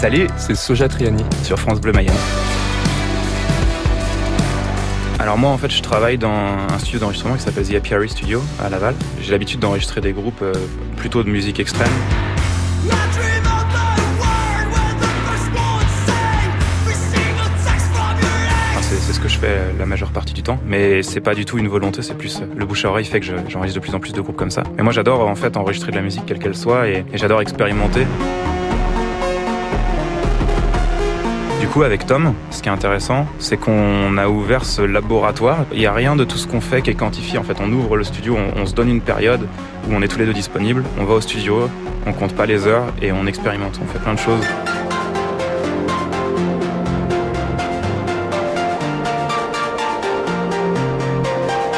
Salut, c'est Soja Triani sur France Bleu Mayenne. Alors moi en fait je travaille dans un studio d'enregistrement qui s'appelle The Apiary Studio à Laval. J'ai l'habitude d'enregistrer des groupes euh, plutôt de musique extrême. c'est ce que je fais la majeure partie du temps, mais c'est pas du tout une volonté, c'est plus le bouche à oreille fait que j'enregistre de plus en plus de groupes comme ça. Mais moi j'adore en fait enregistrer de la musique quelle qu'elle soit et j'adore expérimenter. Coup, avec Tom, ce qui est intéressant, c'est qu'on a ouvert ce laboratoire. Il n'y a rien de tout ce qu'on fait qui est quantifié. En fait, on ouvre le studio, on, se donne une période où on est tous les deux disponibles. On va au studio, on compte pas les heures et on expérimente. On fait plein de choses.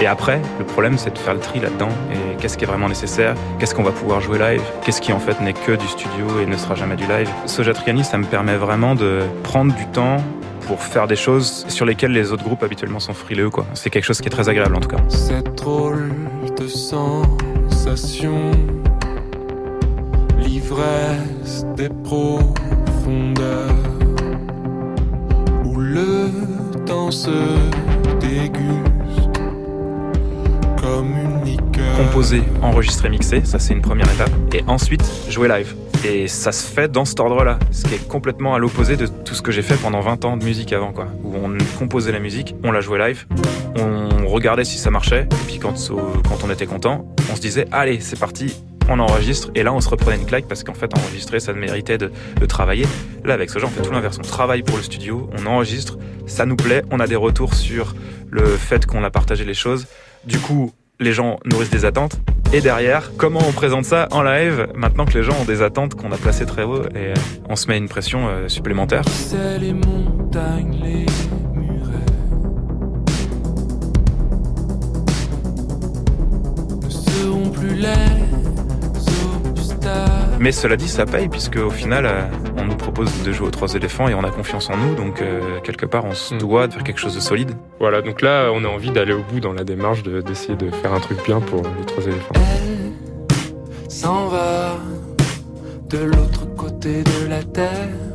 Et après, le problème, c'est de faire le tri là-dedans. Et qu'est-ce qui est vraiment nécessaire? Qu'est-ce qu'on va pouvoir jouer live? Qu'est-ce qui, en fait, n'est que du studio et ne sera jamais du live? Soja Triani, ça me permet vraiment de prendre du temps pour faire des choses sur lesquelles les autres groupes habituellement sont frileux. Quoi. C'est quelque chose qui est très agréable, en tout cas. Cette drôle de sensation, l'ivresse des profondeurs, où le temps se Composer, enregistrer, mixer, ça c'est une première étape. Et ensuite, jouer live. Et ça se fait dans cet ordre-là, ce qui est complètement à l'opposé de tout ce que j'ai fait pendant 20 ans de musique avant, quoi. Où on composait la musique, on la jouait live, on regardait si ça marchait, et puis quand, on était content, on se disait, allez, c'est parti, on enregistre et là on se reprenait une claque parce qu'en fait enregistrer ça méritait de, de, travailler. Là avec ce genre on fait tout l'inverse, on travaille pour le studio, on enregistre, ça nous plaît, on a des retours sur le fait qu'on a partagé les choses. Du coup les gens nourrissent des attentes. Et derrière, comment on présente ça en live maintenant que les gens ont des attentes qu'on a placées très haut et euh, on se met une pression euh, supplémentaire. les montagnes, les plus mais cela dit, ça paye puisque au final, euh, on nous propose de jouer aux trois éléphants et on a confiance en nous. Donc euh, quelque part, on se mm. doit de faire quelque chose de solide. Voilà, donc là, on a envie d'aller au bout dans la démarche d'essayer de, faire un truc bien pour les trois éléphants. Elle s'en va de l'autre côté de la terre.